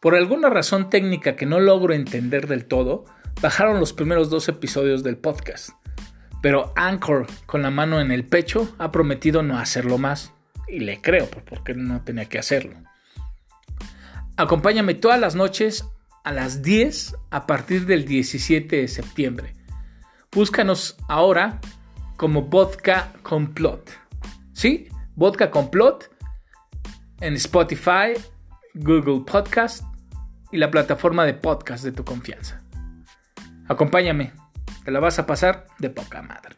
Por alguna razón técnica que no logro entender del todo, bajaron los primeros dos episodios del podcast. Pero Anchor, con la mano en el pecho, ha prometido no hacerlo más. Y le creo, pues, porque no tenía que hacerlo. Acompáñame todas las noches a las 10 a partir del 17 de septiembre. Búscanos ahora como Vodka Complot. ¿Sí? Vodka Complot en Spotify, Google Podcast y la plataforma de podcast de tu confianza. Acompáñame, te la vas a pasar de poca madre.